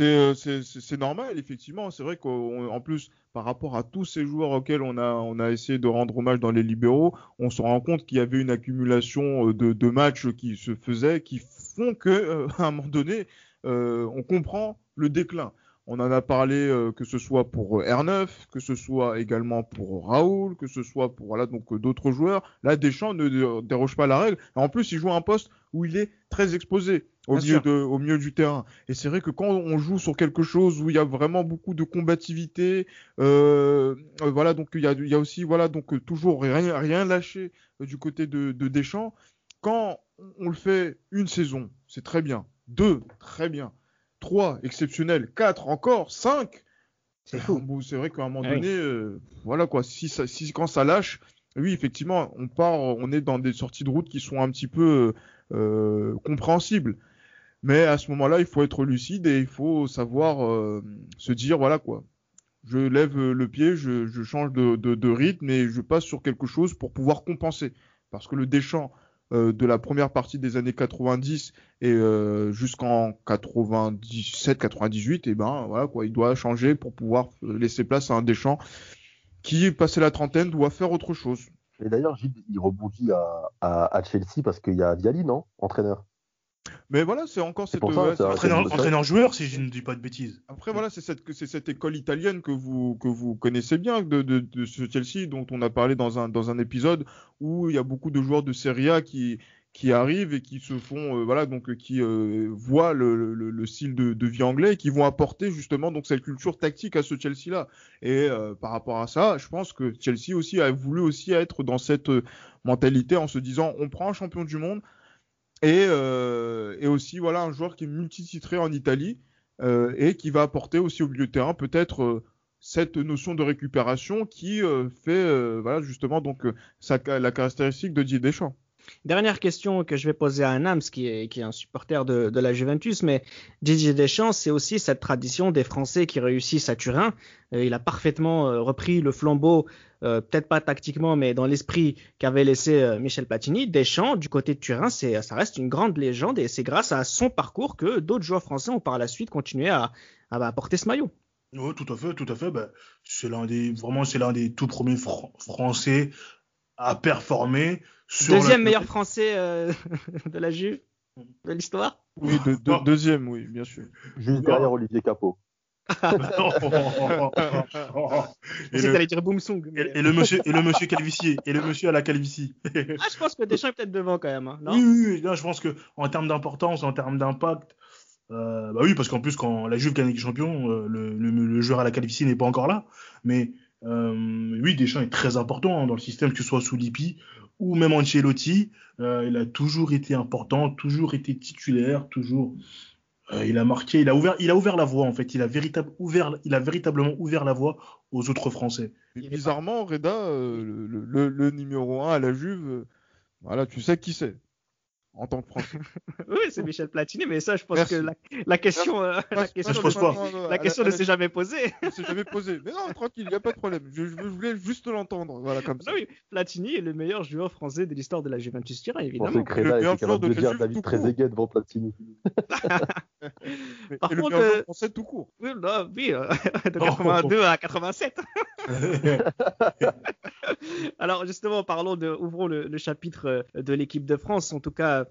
Euh, c'est normal, effectivement. C'est vrai qu'en plus, par rapport à tous ces joueurs auxquels on a, on a essayé de rendre hommage dans les libéraux, on se rend compte qu'il y avait une accumulation euh, de, matchs qui se faisaient, qui font que, [laughs] à un moment donné, on comprend le déclin. On en a parlé euh, que ce soit pour euh, R9, que ce soit également pour Raoul, que ce soit pour voilà donc euh, d'autres joueurs. Là, Deschamps ne déroge pas la règle. En plus, il joue un poste où il est très exposé au milieu, de, au milieu du terrain. Et c'est vrai que quand on joue sur quelque chose où il y a vraiment beaucoup de combativité, euh, voilà donc il y a, il y a aussi voilà donc toujours rien, rien lâché du côté de, de Deschamps. Quand on le fait une saison, c'est très bien. Deux, très bien. 3, exceptionnel, 4 encore, 5. C'est fou. c'est vrai qu'à un moment ah donné, euh, voilà quoi, si, ça, si quand ça lâche, oui, effectivement, on part, on est dans des sorties de route qui sont un petit peu euh, compréhensibles. Mais à ce moment-là, il faut être lucide et il faut savoir euh, se dire, voilà quoi, je lève le pied, je, je change de, de, de, rythme et je passe sur quelque chose pour pouvoir compenser. Parce que le Deschamps, euh, de la première partie des années 90 et euh, jusqu'en 97-98, et ben voilà quoi, il doit changer pour pouvoir laisser place à un Deschamps qui, passé la trentaine, doit faire autre chose. Et d'ailleurs, il rebondit à, à, Chelsea parce qu'il y a Viali, non Entraîneur? Mais voilà, c'est encore cette entraîneur-joueur, si je ne dis pas de bêtises. Après, voilà, c'est cette, cette école italienne que vous, que vous connaissez bien de, de, de, ce Chelsea, dont on a parlé dans un, dans un épisode où il y a beaucoup de joueurs de Serie A qui, qui arrivent et qui se font, euh, voilà, donc qui euh, voient le, le, le, style de, de, vie anglais et qui vont apporter justement donc cette culture tactique à ce Chelsea-là. Et euh, par rapport à ça, je pense que Chelsea aussi a voulu aussi être dans cette mentalité en se disant, on prend un champion du monde et, euh, et aussi voilà un joueur qui est multititré en Italie euh, et qui va apporter aussi au milieu de terrain peut-être euh, cette notion de récupération qui fait voilà justement donc la caractéristique de Didier Deschamps. Dernière question que je vais poser à Nams, qui est, qui est un supporter de, la Juventus, mais Didier Deschamps, c'est aussi cette tradition des Français qui réussissent à Turin. Euh, il a parfaitement euh, repris le flambeau, euh, peut-être pas tactiquement, mais dans l'esprit qu'avait laissé Michel Platini. Deschamps, du côté de Turin, c'est, ça reste une grande légende et c'est grâce à son parcours que d'autres joueurs français ont par la suite continué à, à, porter ce maillot. Oui, tout à fait, tout à fait. Ben, c'est l'un des, vraiment, c'est l'un des tout premiers Français à performer Deuxième meilleur français euh, [laughs] de la Juve de l'histoire Oui, deuxième, oui, bien sûr. Juste derrière Olivier Capot. [laughs] et, le... dire Boomsong, et, le monsieur et le monsieur calvicier et le monsieur à la calvitie. ah, je pense que Deschamps est peut-être devant quand même. Hein, oui, oui, oui, je pense que en termes d'importance, en termes d'impact, euh, bah oui, parce qu'en plus quand la Juve gagne le champion, euh, le, le, joueur à la calvitie n'est pas encore là. Mais oui, Deschamps est très important hein, dans le système, que ce soit sous Lippi ou même Ancelotti, euh, il a toujours été important, toujours été titulaire, toujours. Euh, il a marqué, il a ouvert, il a ouvert la voie en fait. Il a, véritable, ouvert, il a véritablement ouvert la voie aux autres Français. bizarrement, Reda, euh, le, le, numéro 1 à la Juve, voilà, tu sais qui c'est en tant que Français. [laughs] oui, c'est Michel Platini, mais ça, je pense que la, question, euh, la question, la question ne s'est jamais posée. ne s'est jamais posée. Mais non, tranquille, il n'y a pas de problème. Je, voulais juste l'entendre. Voilà, comme ça. oui, Platini est le meilleur joueur français de l'histoire de la Juventus Turin, évidemment. C'est Créda était capable de, dire David Trezeguet devant Platini. [laughs] Par et contre, le meilleur euh, français tout court. Oui, non, oui euh, [laughs] de 82 à 87. [laughs] Alors justement, parlons de, ouvrons le, chapitre de l'équipe de France. En tout cas,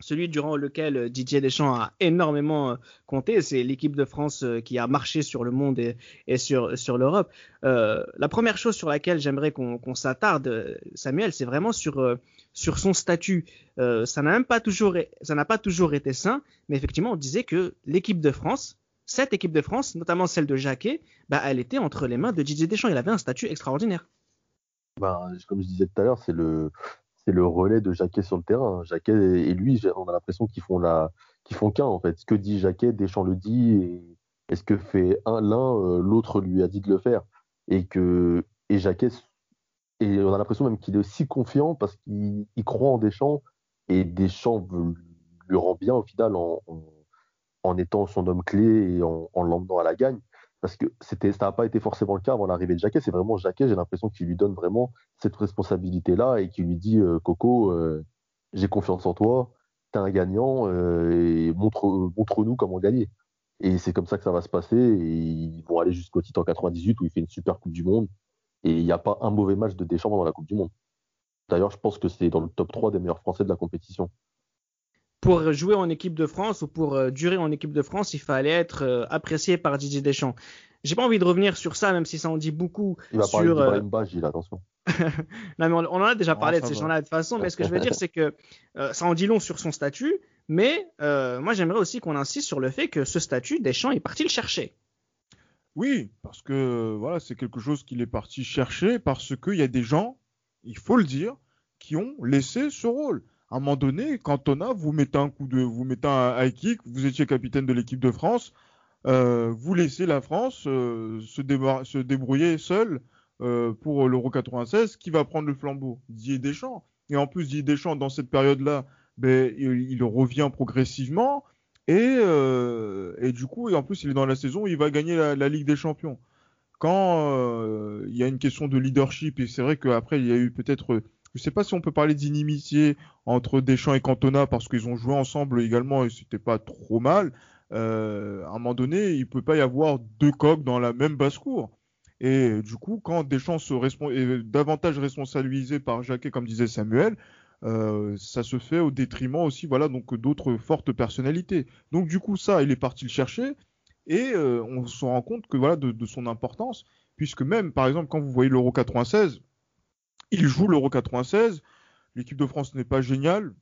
celui durant lequel euh, Didier Deschamps a énormément euh, compté, c'est l'équipe de France euh, qui a marché sur le monde et, sur, sur l'Europe. la première chose sur laquelle j'aimerais qu'on s'attarde, Samuel, c'est vraiment sur, sur son statut. ça n'a même pas toujours, ça n'a pas toujours été sain, mais effectivement, on disait que l'équipe de France, cette équipe de France, notamment celle de Jacquet, bah, elle était entre les mains de Didier Deschamps. Il avait un statut extraordinaire. Bah, comme je disais tout à l'heure, c'est le, relais de Jacquet sur le terrain. Jacquet et lui, on a l'impression qu'ils font qu'un en fait. Ce que dit Jacquet, Deschamps le dit, et, ce que fait un l'un, euh, l'autre lui a dit de le faire? Et que et Jacquet, et on a l'impression même qu'il est aussi confiant parce qu'il croit en Deschamps et Deschamps lui rend bien au final en, en, étant son homme clé et en, en l'emmenant à la gagne parce que c'était, ça n'a pas été forcément le cas avant l'arrivée de Jacquet. C'est vraiment Jacquet, j'ai l'impression qu'il lui donne vraiment cette responsabilité-là et qu'il lui dit euh, Coco, euh, j'ai confiance en toi, t'es un gagnant euh, et montre, montre-nous comment gagner. Et c'est comme ça que ça va se passer. Et ils vont aller jusqu'au titre en 98 où il fait une super Coupe du Monde. Et il n'y a pas un mauvais match de Deschamps dans la Coupe du Monde. D'ailleurs, je pense que c'est dans le top 3 des meilleurs Français de la compétition pour jouer en équipe de France ou pour euh, durer en équipe de France, il fallait être euh, apprécié par Didier Deschamps. J'ai pas envie de revenir sur ça, même si ça en dit beaucoup. Il va sur, parler d'Ibrahim attention. [laughs] non, mais on, en a déjà parlé de ces gens-là de toute façon, mais ce que je veux dire, c'est que euh, ça en dit long sur son statut, mais moi j'aimerais aussi qu'on insiste sur le fait que ce statut, Deschamps est parti le chercher. Oui, parce que voilà, c'est quelque chose qu'il est parti chercher parce qu'il y a des gens, il faut le dire, qui ont laissé ce rôle à un moment donné, Cantona, vous mettez un coup de, vous mettez un high kick, vous étiez capitaine de l'équipe de France, euh, vous laissez la France euh, se, débrouiller seule euh, pour l'Euro 96, qui va prendre le flambeau Didier Deschamps. Et en plus, Didier Deschamps, dans cette période-là, ben, il, revient progressivement. Et, et, du coup, et en plus, il est dans la saison, il va gagner la, la Ligue des Champions. Quand il y a une question de leadership, et c'est vrai qu'après, il y a eu peut-être je ne sais pas si on peut parler d'inimitié entre Deschamps et Cantona parce qu'ils ont joué ensemble également et c'était pas trop mal. Euh, à un moment donné, il peut pas y avoir deux coqs dans la même basse-cour. Et du coup, quand Deschamps se est davantage responsabilisé par Jacquet, comme disait Samuel, euh, ça se fait au détriment aussi, voilà, donc d'autres fortes personnalités. Donc du coup, ça, il est parti le chercher et euh, on se rend compte que voilà de, de, son importance, puisque même, par exemple, quand vous voyez l'Euro 96, il joue l'Euro 96. L'équipe de France n'est pas géniale,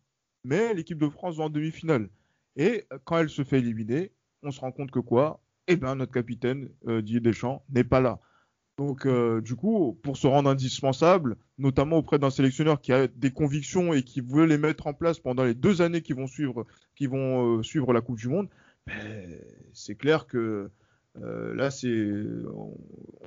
mais l'équipe de France va en demi-finale. Et quand elle se fait éliminer, on se rend compte que quoi? Eh bien, notre capitaine euh, Didier Deschamps n'est pas là. Donc, euh, du coup, pour se rendre indispensable, notamment auprès d'un sélectionneur qui a des convictions et qui veut les mettre en place pendant les deux années qui vont suivre, qui vont euh, suivre la Coupe du Monde, ben, c'est clair que Euh, là, c'est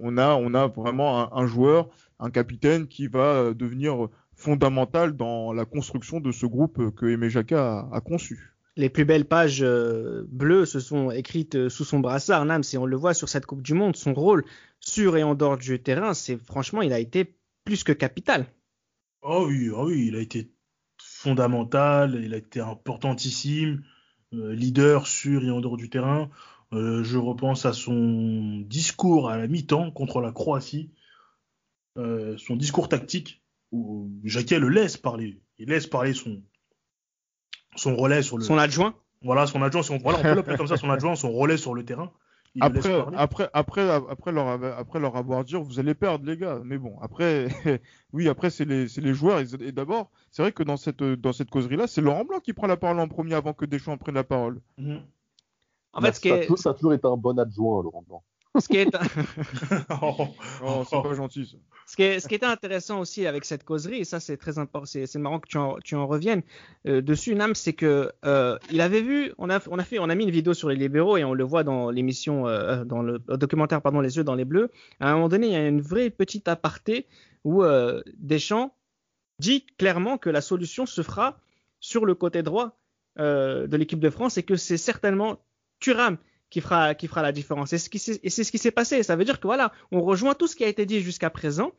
on a on a vraiment un, joueur, un capitaine qui va devenir fondamental dans la construction de ce groupe que Aimé Jacquat a, conçu. Les plus belles pages euh, bleues se sont écrites euh, sous son brassard, Nam, si on le voit sur cette Coupe du Monde, son rôle sur et en dehors du terrain, c'est franchement, il a été plus que capital. Oh oui, oh oui, il a été fondamental, il a été importantissime, euh, leader sur et en dehors du terrain. Je repense à son discours à la mi-temps contre la Croatie, son discours tactique où Jacquet le laisse parler. Il laisse parler son, son relais sur le. Son adjoint? Voilà, son adjoint, son, voilà, on peut l'appeler comme ça, son adjoint, son relais sur le terrain. après, après, après, après, leur, après leur avoir dit, vous allez perdre, les gars. Mais bon, après, [laughs] oui, après, c'est les, les, joueurs. Et, d'abord, c'est vrai que dans cette, dans cette causerie-là, c'est Laurent Blanc qui prend la parole en premier avant que Deschamps prenne la parole. Mhm. En fait, ce ça, ça a toujours été un bon adjoint, Laurent Blanc. Ce qui est... [laughs] oh, oh c'est pas gentil ça. Ce qui, est, ce qui était intéressant aussi avec cette causerie, et ça c'est très important, c'est marrant que tu en, tu en reviennes euh, dessus, Nam, c'est que euh, il avait vu, on a, on a fait, on a mis une vidéo sur les libéraux et on le voit dans l'émission, euh, dans le documentaire, pardon, les yeux dans les bleus. À un moment donné, il y a une vraie petite aparté où Deschamps dit clairement que la solution se fera sur le côté droit de l'équipe de France et que c'est certainement Thuram qui fera, qui fera la différence. Et c'est ce qui s'est passé. Ça veut dire que voilà, on rejoint tout ce qui a été dit jusqu'à présent.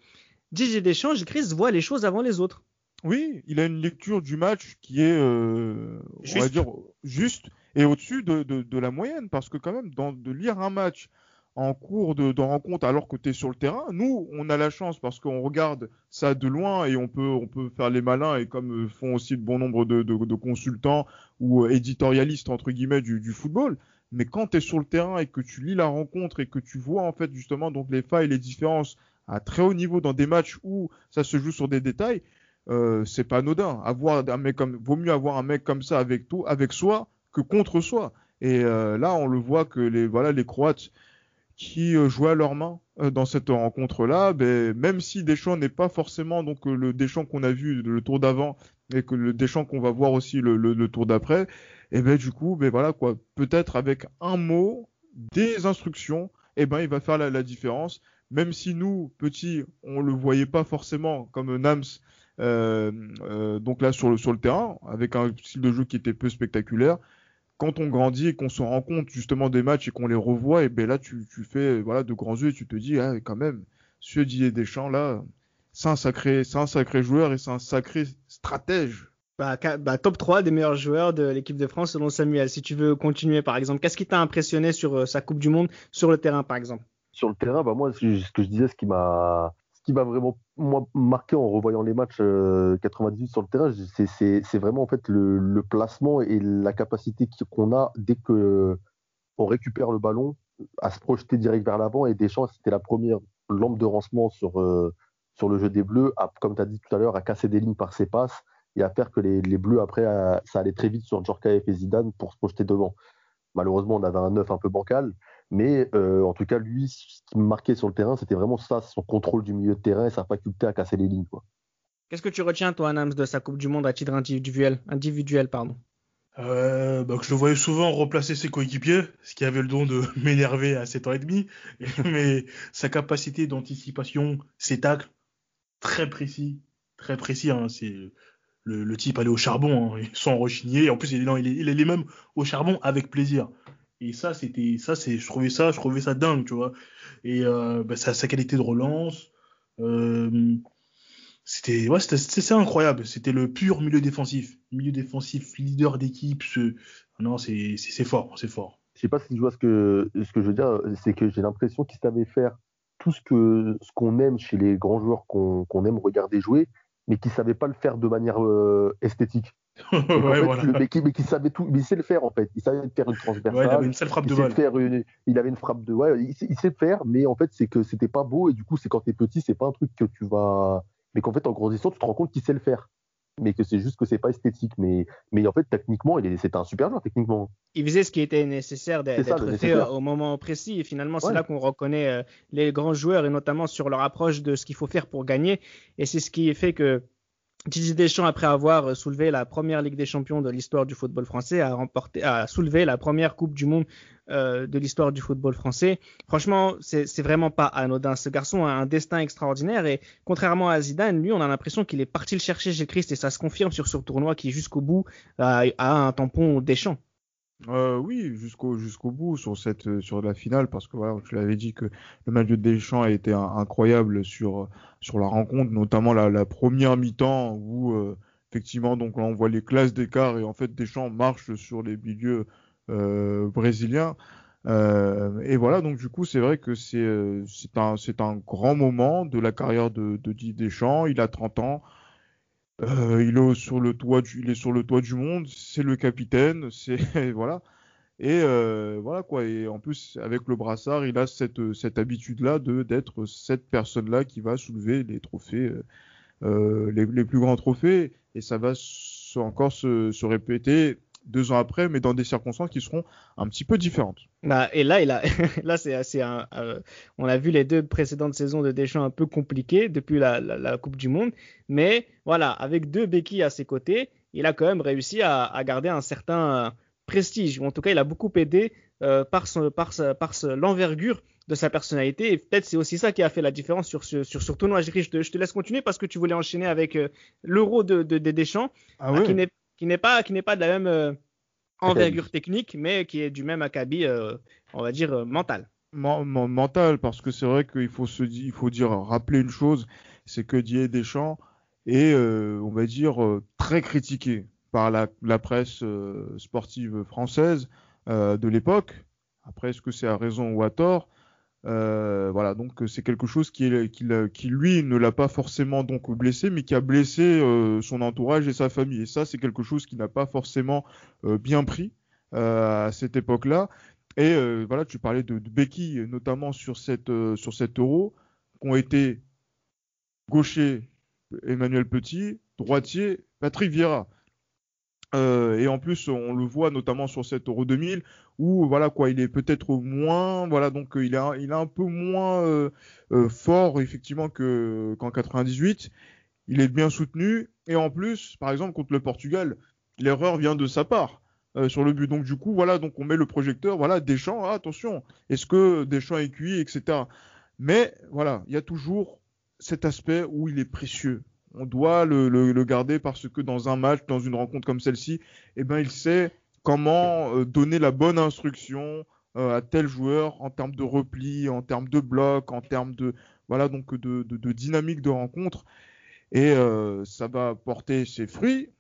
Didier Deschamps, Chris voit les choses avant les autres. Oui, il a une lecture du match qui est, euh, on va dire, juste et au-dessus de, de, de, la moyenne. Parce que quand même, dans, de lire un match en cours de, rencontre alors que tu es sur le terrain, nous, on a la chance parce qu'on regarde ça de loin et on peut, on peut faire les malins et comme font aussi bon nombre de, consultants ou éditorialistes, entre guillemets, du, football, mais quand tu es sur le terrain et que tu lis la rencontre et que tu vois en fait justement donc les failles, les différences à très haut niveau dans des matchs où ça se joue sur des détails, euh, c'est pas anodin. Avoir un mec comme, vaut mieux avoir un mec comme ça avec tout, avec soi que contre soi. Et euh, là, on le voit que les voilà les Croates qui euh, jouaient à leurs mains euh, dans cette rencontre-là, ben, même si Deschamps n'est pas forcément donc le Deschamps qu'on a vu le tour d'avant et que le Deschamps qu'on va voir aussi le, le, tour d'après, et ben du coup, ben voilà quoi, peut-être avec un mot, des instructions, et ben il va faire la, différence. Même si nous, petits, on le voyait pas forcément comme Nams, euh, euh, donc là sur le, sur le terrain, avec un style de jeu qui était peu spectaculaire. Quand on grandit et qu'on se rend compte justement des matchs et qu'on les revoit, et ben là tu, tu fais voilà de grands yeux et tu te dis ah, quand même, ce Didier Deschamps là, c'est un sacré, c'est un sacré joueur et c'est un sacré stratège. Bah, bah, top 3 des meilleurs joueurs de l'équipe de France selon Samuel. Si tu veux continuer, par exemple, qu'est-ce qui t'a impressionné sur euh, sa Coupe du Monde sur le terrain, par exemple? Sur le terrain, bah, moi, ce que je disais, ce qui m'a ce qui m'a vraiment moi, marqué en revoyant les matchs 98 euh, sur le terrain, c'est vraiment en fait le, placement et la capacité qu'on a dès que on récupère le ballon à se projeter direct vers l'avant. Et Deschamps, c'était la première lampe de rancement sur, euh, sur le jeu des Bleus, comme tu as dit tout à l'heure, à casser des lignes par ses passes et à faire que les, Bleus, après, ça allait très vite sur Djorkaeff et Zidane pour se projeter devant. Malheureusement, on avait un neuf un peu bancal, mais euh, en tout cas, lui, ce qui me marquait sur le terrain, c'était vraiment ça, son contrôle du milieu de terrain et sa faculté à casser les lignes. Qu'est-ce que tu retiens, toi, Nams, de sa Coupe du Monde à titre individuel, individuel pardon? Euh, bah, que je le voyais souvent replacer ses coéquipiers, ce qui avait le don de [laughs] m'énerver à 7 ans et demi, [laughs] mais sa capacité d'anticipation, ses tacles, très précis, très précis, hein, c'est le, type allait au charbon hein, [laughs] sans rechigner. En plus, il, non, il, est, il est même au charbon avec plaisir. Et ça, c'était, ça, c'est, je trouvais ça, je trouvais ça dingue, tu vois. Et euh, bah, sa, qualité de relance, euh, c'était, ouais, c'était, incroyable. C'était le pur milieu défensif, milieu défensif, leader d'équipe. Non, c'est, c'est, fort, c'est fort. Je sais pas si tu vois ce que, ce que je veux dire, c'est que j'ai l'impression qu'il savait faire tout ce que, ce qu'on aime chez les grands joueurs qu'on, aime regarder jouer mais qui savait pas le faire de manière euh, esthétique. [laughs] mais, qui, savait tout, mais il sait le faire en fait. Il savait faire une transversale. il avait une seule frappe de balle. il avait une frappe de. Ouais, il, sait, le faire, mais en fait c'est que c'était pas beau et du coup c'est quand t'es petit, c'est pas un truc que tu vas. Mais qu'en fait en grandissant tu te rends compte qu'il sait le faire mais que c'est juste que c'est pas esthétique. Mais, mais en fait, techniquement, c'est un super joueur, techniquement. Il faisait ce qui était nécessaire d'être fait au moment précis. Et finalement, c'est là qu'on reconnaît euh, les grands joueurs, et notamment sur leur approche de ce qu'il faut faire pour gagner. Et c'est ce qui fait que Didier Deschamps, après avoir soulevé la première Ligue des Champions de l'histoire du football français, a remporté, a soulevé la première Coupe du Monde euh, de l'histoire du football français. Franchement, c'est vraiment pas anodin. Ce garçon a un destin extraordinaire et contrairement à Zidane, lui, on a l'impression qu'il est parti le chercher chez Christ et ça se confirme sur ce tournoi qui jusqu'au bout a, un tampon Deschamps. Euh, oui, jusqu'au jusqu'au bout sur cette sur la finale parce que voilà, je l'avais dit que le match de Deschamps a été incroyable sur sur la rencontre, notamment la, première mi-temps où euh, effectivement donc on voit les classes d'écart et en fait Deschamps marche sur les milieux euh, brésiliens. Euh, et voilà, donc du coup, c'est vrai que c'est euh, c'est un c'est un grand moment de la carrière de, de Deschamps. Il a 30 ans. Euh, il est sur le toit du, il est sur le toit du monde. C'est le capitaine. [laughs] C'est voilà. Et euh, voilà quoi. Et en plus, avec le brassard, il a cette cette habitude là de d'être cette personne là qui va soulever les trophées, euh, les, les, plus grands trophées. Et ça va encore se répéter deux ans après, mais dans des circonstances qui seront un petit peu différentes. Bah, et là, il a, [laughs] là, c'est assez, euh, on a vu les deux précédentes saisons de Deschamps un peu compliquées depuis la, la, la, Coupe du Monde, mais voilà, avec deux béquilles à ses côtés, il a quand même réussi à, à garder un certain prestige, ou en tout cas, il a beaucoup aidé euh, par, son, par, par l'envergure de sa personnalité. Et peut-être c'est aussi ça qui a fait la différence sur ce, sur ce tournoi. Je, te, je te laisse continuer parce que tu voulais enchaîner avec euh, l'euro de, de, de, Deschamps, ah qui n'est qui n'est pas qui n'est pas de la même euh, envergure technique, mais qui est du même acabit, euh, on va dire euh, mental. mental, parce que c'est vrai qu'il faut se il faut dire rappeler une chose, c'est que Didier Deschamps est, on va dire, très critiqué par la, la presse sportive française de l'époque. Après, est-ce que c'est à raison ou à tort? Euh, voilà, donc c'est quelque chose qui, lui ne l'a pas forcément donc blessé, mais qui a blessé euh, son entourage et sa famille. Et ça, c'est quelque chose qui n'a pas forcément euh, bien pris à cette époque-là. Et voilà, tu parlais de, de notamment sur cette sur cet euro, qu'ont été gaucher Emmanuel Petit, droitier Patrick Vieira. Euh, et en plus, on le voit notamment sur cet Euro 2000 où voilà quoi, il est peut-être moins, voilà donc il a il a un peu moins euh, euh, fort effectivement que qu'en 98. Il est bien soutenu et en plus, par exemple contre le Portugal, l'erreur vient de sa part. Euh, sur le but. Donc du coup, voilà, donc on met le projecteur, voilà, Deschamps, ah, attention, est-ce que Deschamps est cuit, etc. Mais voilà, il y a toujours cet aspect où il est précieux on doit le, garder parce que dans un match, dans une rencontre comme celle-ci, eh ben, il sait comment euh, donner la bonne instruction euh, à tel joueur en termes de repli, en termes de bloc, en termes de voilà donc de, dynamique de rencontre. Et euh, ça va porter ses fruits,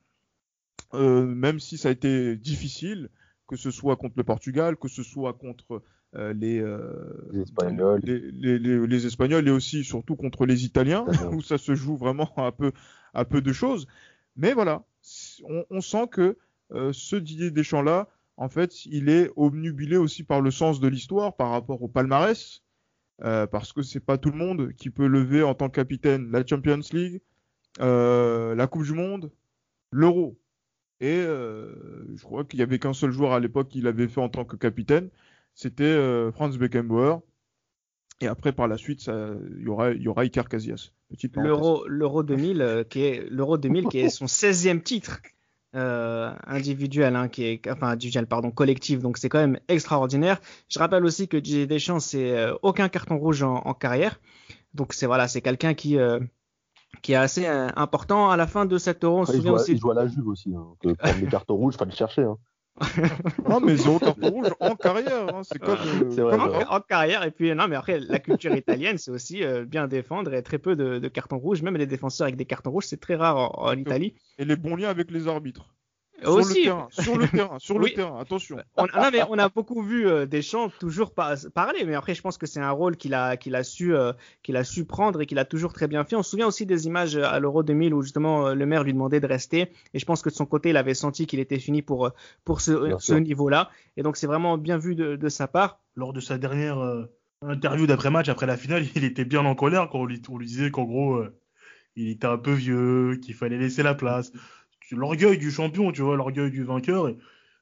même si ça a été difficile, que ce soit contre le Portugal, que ce soit contre les, euh, les, Espagnols. Les, les, les, les, Espagnols et aussi surtout contre les Italiens [laughs] où ça se joue vraiment à peu à peu de choses. Mais voilà, on, on sent que euh, ce Didier Deschamps là, en fait, il est obnubilé aussi par le sens de l'histoire par rapport au palmarès. Euh, parce que c'est pas tout le monde qui peut lever en tant que capitaine la Champions League, euh, la Coupe du Monde, l'Euro. Et euh, je crois qu'il y avait qu'un seul joueur à l'époque qui l'avait fait en tant que capitaine, c'était euh, Franz Beckenbauer. Et après, par la suite, il y aura, il y aura Iker Casillas. L'Euro, l'Euro 2000, euh, qui est l'Euro 2000, qui est son 16e titre euh, individuel, hein, qui est, enfin individuel, pardon, collectif. Donc c'est quand même extraordinaire. Je rappelle aussi que Didier Deschamps, c'est euh, aucun carton rouge en, en carrière. Donc c'est voilà, c'est quelqu'un qui euh, qui est assez euh, important à la fin de cette Euro. On se souvient aussi. Il joue à la Juve aussi. Hein. Donc, prendre les cartons rouges, fallait chercher. Hein. [laughs] non, mais zéro carton rouge en carrière. Hein. C'est comme. Euh, vrai, en, en, carrière. Et puis, non, mais après, la culture italienne, c'est aussi euh, bien défendre et très peu de, de, cartons rouges. Même les défenseurs avec des cartons rouges, c'est très rare en, en, Italie. Et les bons liens avec les arbitres. Sur aussi. le terrain, sur le terrain, sur oui. le terrain, attention. [laughs] On, non, mais on a beaucoup vu euh, Deschamps toujours par, parler, mais après je pense que c'est un rôle qu'il a qu'il a su euh, qu'il a su prendre et qu'il a toujours très bien fait. On se souvient aussi des images à l'Euro 2000 où justement euh, le maire lui demandait de rester et je pense que de son côté il avait senti qu'il était fini pour pour ce, ce niveau-là et donc c'est vraiment bien vu de, de, sa part. Lors de sa dernière euh, interview d'après match après la finale, [laughs] il était bien en colère quand on lui, on lui disait qu'en gros euh, il était un peu vieux, qu'il fallait laisser la place l'orgueil du champion, tu vois, l'orgueil du vainqueur.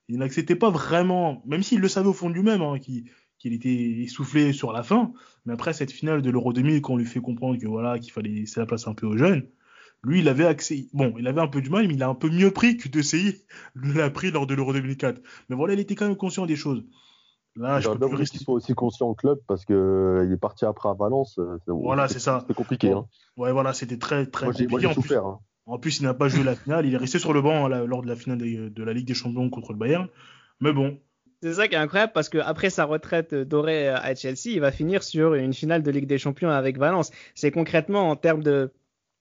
il n'acceptait pas vraiment, même s'il le savait au fond de lui-même, hein, qu'il était essoufflé sur la fin. Mais après cette finale de l'Euro 2000, quand on lui fait comprendre que voilà qu'il fallait laisser la place un peu aux jeunes, Lui, il avait accès. Bon, il avait un peu du mal, mais il a un peu mieux pris que DCI [laughs] l'a pris lors de l'Euro 2004. Mais voilà, il était quand même conscient des choses. Là, je peux plus rester... qu'il soit aussi conscient au club parce que euh, il est parti après à Valence. Euh, voilà, c'est ça. C'était compliqué. Hein. Ouais, voilà, c'était très très moi, compliqué. en, plus, hein. En plus, il n'a pas joué la finale. Il est resté sur le banc lors de la finale de la Ligue des Champions contre le Bayern. Mais bon, c'est ça qui est incroyable parce qu'après sa retraite dorée à Chelsea, il va finir sur une finale de Ligue des Champions avec Valence. C'est concrètement en termes de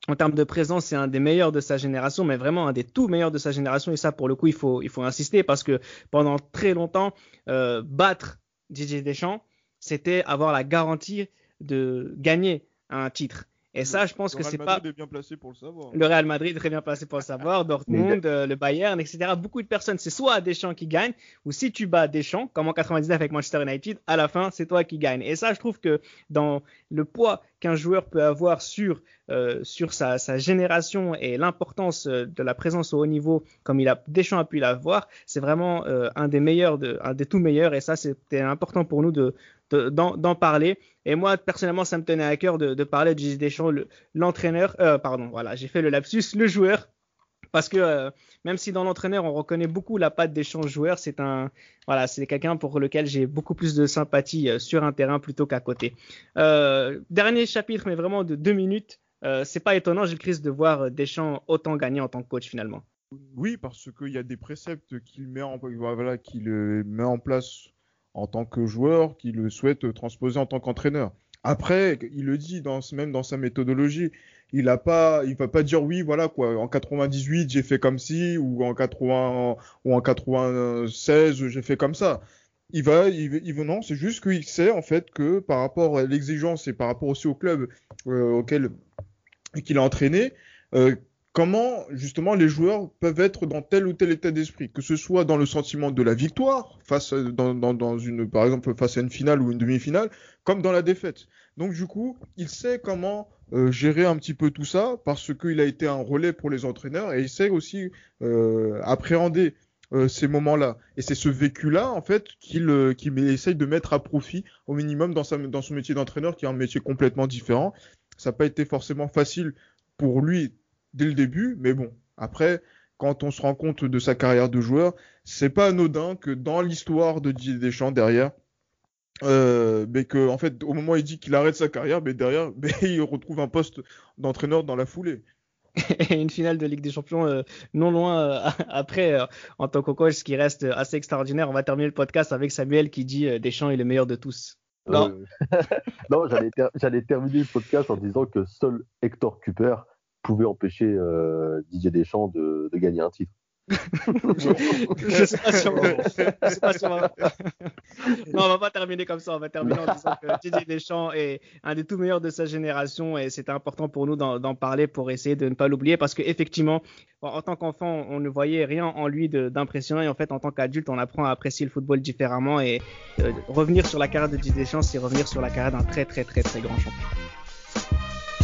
en termes de présence, c'est un des meilleurs de sa génération, mais vraiment un des tout meilleurs de sa génération. Et ça, pour le coup, il faut, il faut insister parce que pendant très longtemps, euh, battre Didier Deschamps, c'était avoir la garantie de gagner un titre. Et ça, je pense que c'est pas. Le Real Madrid est bien placé pour le savoir. Le Real Madrid est très bien placé pour le savoir. Dortmund, euh, le Bayern, etc. Beaucoup de personnes, c'est soit Deschamps qui gagne, ou si tu bats Deschamps, comme en 99 avec Manchester United, à la fin, c'est toi qui gagne. Et ça, je trouve que dans le poids qu'un joueur peut avoir sur euh, sur sa, sa, génération et l'importance euh, de la présence au haut niveau, comme il a Deschamps a pu l'avoir, c'est vraiment euh, un des meilleurs, de, un des tout meilleurs. Et ça, c'était important pour nous de d'en parler. Et moi, personnellement, ça me tenait à cœur de, parler de Gilles Deschamps, l'entraîneur, euh, pardon, voilà, j'ai fait le lapsus, le joueur, parce que euh, même si dans l'entraîneur on reconnaît beaucoup la patte Deschamps joueur, c'est un voilà, c'est quelqu'un pour lequel j'ai beaucoup plus de sympathie euh, sur un terrain plutôt qu'à côté. Dernier chapitre, mais vraiment de deux minutes. C'est pas étonnant, Gilles Christ, de voir Deschamps autant gagner en tant que coach finalement. Oui, parce qu'il y a des préceptes qu'il met voilà, qu'il met en place en tant que joueur qui le souhaite transposer en tant qu'entraîneur. Après, il le dit dans, même dans sa méthodologie, il a pas, il va pas dire oui, voilà quoi. En 98, j'ai fait comme ci, ou en 80, ou en 96, j'ai fait comme ça. Il va, il, il non, c'est juste qu'il sait en fait que par rapport à l'exigence et par rapport aussi au club euh, auquel qu'il a entraîné, euh, comment justement les joueurs peuvent être dans tel ou tel état d'esprit, que ce soit dans le sentiment de la victoire face par exemple face à une finale ou une demi-finale, comme dans la défaite. Donc du coup, il sait comment euh, gérer un petit peu tout ça parce qu'il a été un relais pour les entraîneurs et il sait aussi euh, appréhender euh, ces moments-là. Et c'est ce vécu-là, en fait, qu'il euh, essaye de mettre à profit au minimum dans son métier d'entraîneur, qui est un métier complètement différent. Ça n'a pas été forcément facile pour lui dès le début, mais bon, après, quand on se rend compte de sa carrière de joueur, c'est pas anodin que dans l'histoire de Didier Deschamps derrière, euh, mais que en fait au moment où il dit qu'il arrête sa carrière, mais derrière, [laughs] mais il retrouve un poste d'entraîneur dans la foulée. Et [laughs] une finale de Ligue des Champions euh, non loin euh, [laughs] après euh, en tant que coach, ce qui reste assez extraordinaire. On va terminer le podcast avec Samuel qui dit euh, Deschamps est le meilleur de tous. Non, non j'allais ter terminer le podcast en disant que seul Hector Cooper pouvait empêcher euh, Didier Deschamps de, de, gagner un titre. [laughs] je sais pas si on va, je sais pas si on va... non, on va pas terminer comme ça. On va terminer en disant que Didier Deschamps est un des tout meilleurs de sa génération et c'est important pour nous d'en parler pour essayer de ne pas l'oublier parce qu'effectivement, en tant qu'enfant, on ne voyait rien en lui d'impressionnant et en fait, en tant qu'adulte, on apprend à apprécier le football différemment et euh, revenir sur la carrière de Didier Deschamps, c'est revenir sur la carrière d'un très très très très grand champion.